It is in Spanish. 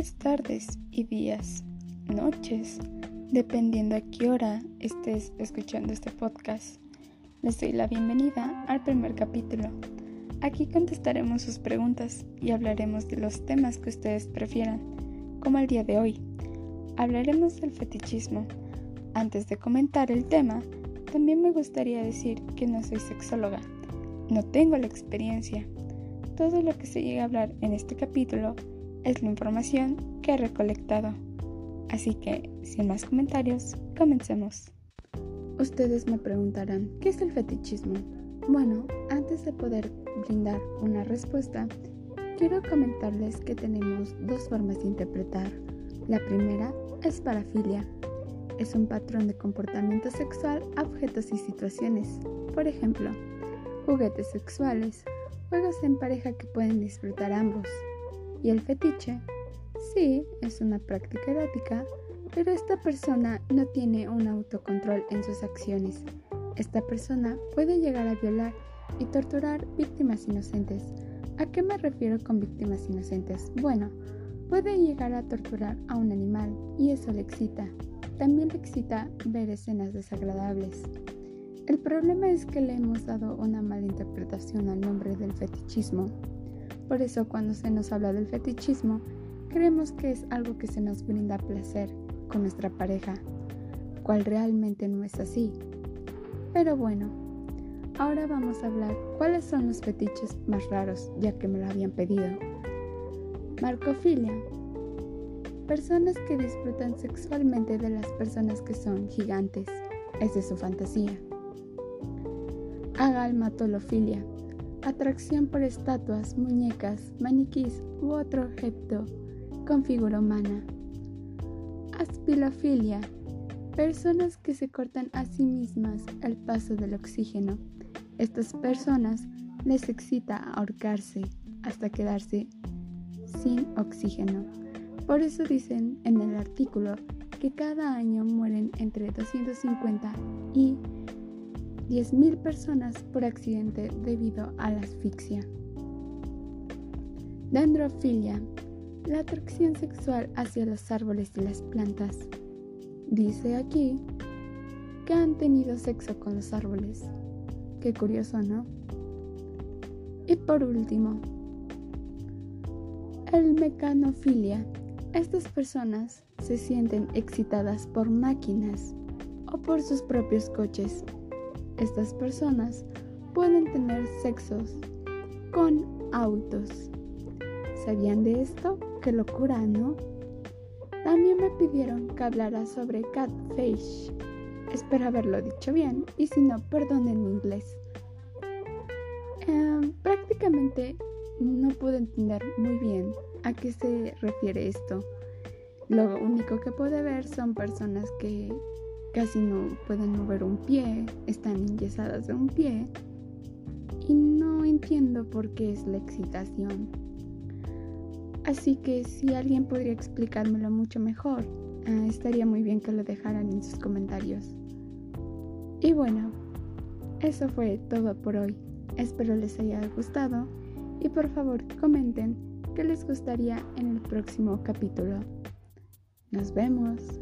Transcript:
Tardes y días, noches, dependiendo a qué hora estés escuchando este podcast. Les doy la bienvenida al primer capítulo. Aquí contestaremos sus preguntas y hablaremos de los temas que ustedes prefieran, como el día de hoy. Hablaremos del fetichismo. Antes de comentar el tema, también me gustaría decir que no soy sexóloga, no tengo la experiencia. Todo lo que se llega a hablar en este capítulo es la información que he recolectado. Así que, sin más comentarios, comencemos. Ustedes me preguntarán, ¿qué es el fetichismo? Bueno, antes de poder brindar una respuesta, quiero comentarles que tenemos dos formas de interpretar. La primera es parafilia. Es un patrón de comportamiento sexual a objetos y situaciones. Por ejemplo, juguetes sexuales, juegos en pareja que pueden disfrutar ambos. Y el fetiche, sí, es una práctica erótica, pero esta persona no tiene un autocontrol en sus acciones. Esta persona puede llegar a violar y torturar víctimas inocentes. ¿A qué me refiero con víctimas inocentes? Bueno, puede llegar a torturar a un animal y eso le excita. También le excita ver escenas desagradables. El problema es que le hemos dado una mala interpretación al nombre del fetichismo. Por eso cuando se nos habla del fetichismo, creemos que es algo que se nos brinda placer con nuestra pareja, cual realmente no es así. Pero bueno, ahora vamos a hablar cuáles son los fetiches más raros, ya que me lo habían pedido. Marcofilia. Personas que disfrutan sexualmente de las personas que son gigantes. Es su fantasía. Agalmatolofilia atracción por estatuas, muñecas, maniquís u otro objeto con figura humana. Aspilofilia, personas que se cortan a sí mismas el paso del oxígeno. Estas personas les excita ahorcarse hasta quedarse sin oxígeno. Por eso dicen en el artículo que cada año mueren entre 250 y 10.000 personas por accidente debido a la asfixia. Dendrofilia, la atracción sexual hacia los árboles y las plantas. Dice aquí que han tenido sexo con los árboles. Qué curioso, ¿no? Y por último, el mecanofilia. Estas personas se sienten excitadas por máquinas o por sus propios coches estas personas pueden tener sexos con autos. ¿Sabían de esto? ¡Qué locura, ¿no? También me pidieron que hablara sobre catfish. Espero haberlo dicho bien y si no, perdonen mi inglés. Em, prácticamente no pude entender muy bien a qué se refiere esto. Lo único que pude ver son personas que casi no pueden mover un pie, están enyesadas de un pie y no entiendo por qué es la excitación. Así que si alguien podría explicármelo mucho mejor, ah, estaría muy bien que lo dejaran en sus comentarios. Y bueno, eso fue todo por hoy. Espero les haya gustado y por favor comenten qué les gustaría en el próximo capítulo. Nos vemos.